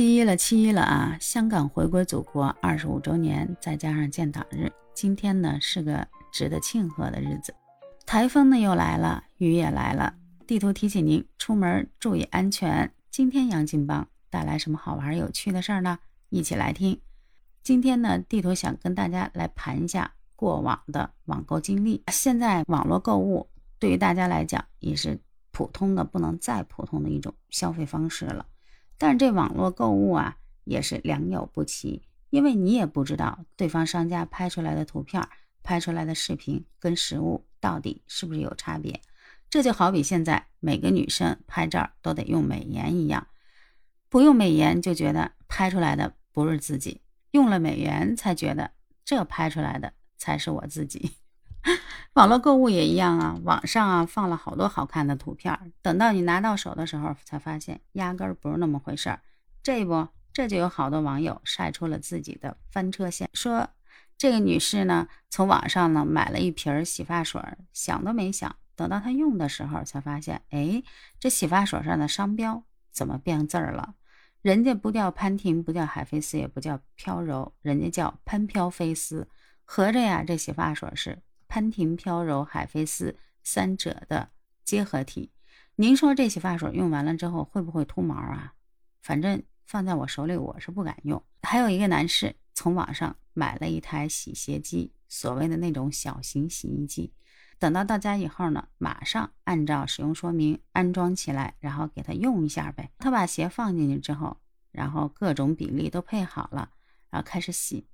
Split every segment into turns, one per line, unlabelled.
七一了，七一了啊！香港回归祖国二十五周年，再加上建党日，今天呢是个值得庆贺的日子。台风呢又来了，雨也来了，地图提醒您出门注意安全。今天杨金邦带来什么好玩有趣的事儿呢？一起来听。今天呢，地图想跟大家来盘一下过往的网购经历。现在网络购物对于大家来讲也是普通的不能再普通的一种消费方式了。但这网络购物啊，也是良莠不齐，因为你也不知道对方商家拍出来的图片、拍出来的视频跟实物到底是不是有差别。这就好比现在每个女生拍照都得用美颜一样，不用美颜就觉得拍出来的不是自己。用了美颜才觉得这拍出来的才是我自己。网络购物也一样啊，网上啊放了好多好看的图片，等到你拿到手的时候，才发现压根儿不是那么回事儿。这不，这就有好多网友晒出了自己的翻车线，说这个女士呢，从网上呢买了一瓶洗发水，想都没想，等到她用的时候，才发现，哎，这洗发水上的商标怎么变字儿了？人家不叫潘婷，不叫海飞丝，也不叫飘柔，人家叫潘飘飞丝。合着呀，这洗发水是潘婷、飘柔、海飞丝三者的结合体。您说这洗发水用完了之后会不会秃毛啊？反正放在我手里，我是不敢用。还有一个男士从网上买了一台洗鞋机，所谓的那种小型洗衣机。等到到家以后呢，马上按照使用说明安装起来，然后给他用一下呗。他把鞋放进去之后，然后各种比例都配好了，然后开始洗。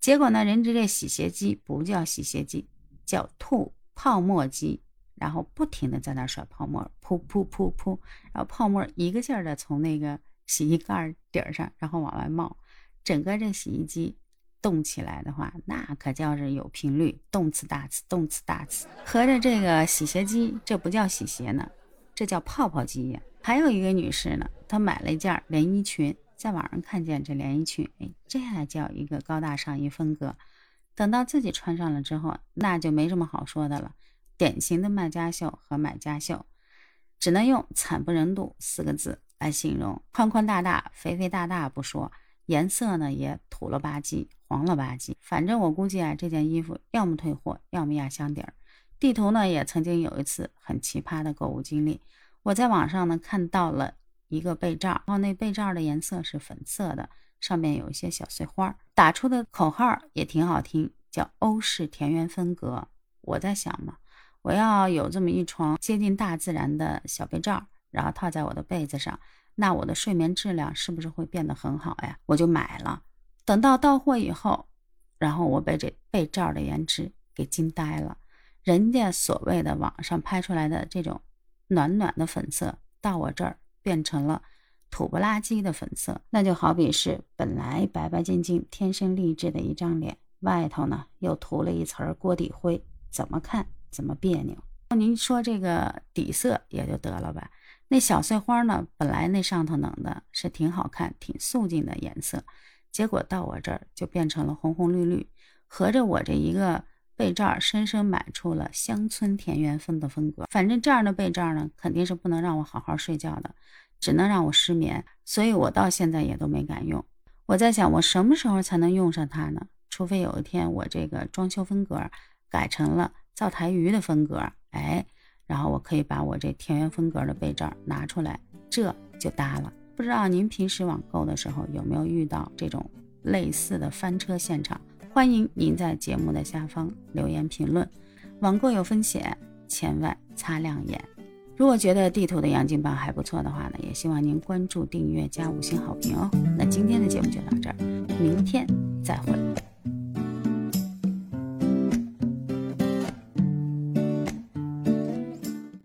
结果呢，人家这洗鞋机不叫洗鞋机，叫吐泡沫机，然后不停的在那甩泡沫，噗噗噗噗，然后泡沫一个劲儿的从那个洗衣盖底儿上，然后往外冒，整个这洗衣机。动起来的话，那可叫是有频率，动次大次，动次大次。合着这个洗鞋机，这不叫洗鞋呢，这叫泡泡机呀。还有一个女士呢，她买了一件连衣裙，在网上看见这连衣裙，哎，这还叫一个高大上一风格。等到自己穿上了之后，那就没什么好说的了，典型的卖家秀和买家秀，只能用惨不忍睹四个字来形容。宽宽大大，肥肥大大不说。颜色呢也土了吧唧，黄了吧唧。反正我估计啊，这件衣服要么退货，要么压箱底儿。地图呢也曾经有一次很奇葩的购物经历。我在网上呢看到了一个被罩，然后那被罩的颜色是粉色的，上面有一些小碎花，打出的口号也挺好听，叫欧式田园风格。我在想嘛，我要有这么一床接近大自然的小被罩，然后套在我的被子上。那我的睡眠质量是不是会变得很好呀？我就买了。等到到货以后，然后我被这被罩的颜值给惊呆了。人家所谓的网上拍出来的这种暖暖的粉色，到我这儿变成了土不拉几的粉色。那就好比是本来白白净净、天生丽质的一张脸，外头呢又涂了一层锅底灰，怎么看怎么别扭。您说这个底色也就得了吧。那小碎花呢？本来那上头弄的是挺好看、挺素净的颜色，结果到我这儿就变成了红红绿绿。合着我这一个被罩，深深买出了乡村田园风的风格。反正这样的被罩呢，肯定是不能让我好好睡觉的，只能让我失眠。所以我到现在也都没敢用。我在想，我什么时候才能用上它呢？除非有一天我这个装修风格改成了灶台鱼的风格，哎。然后我可以把我这田园风格的被罩拿出来，这就搭了。不知道您平时网购的时候有没有遇到这种类似的翻车现场？欢迎您在节目的下方留言评论。网购有风险，千万擦亮眼。如果觉得地图的杨金棒还不错的话呢，也希望您关注、订阅、加五星好评哦。那今天的节目就到这儿，明天再会。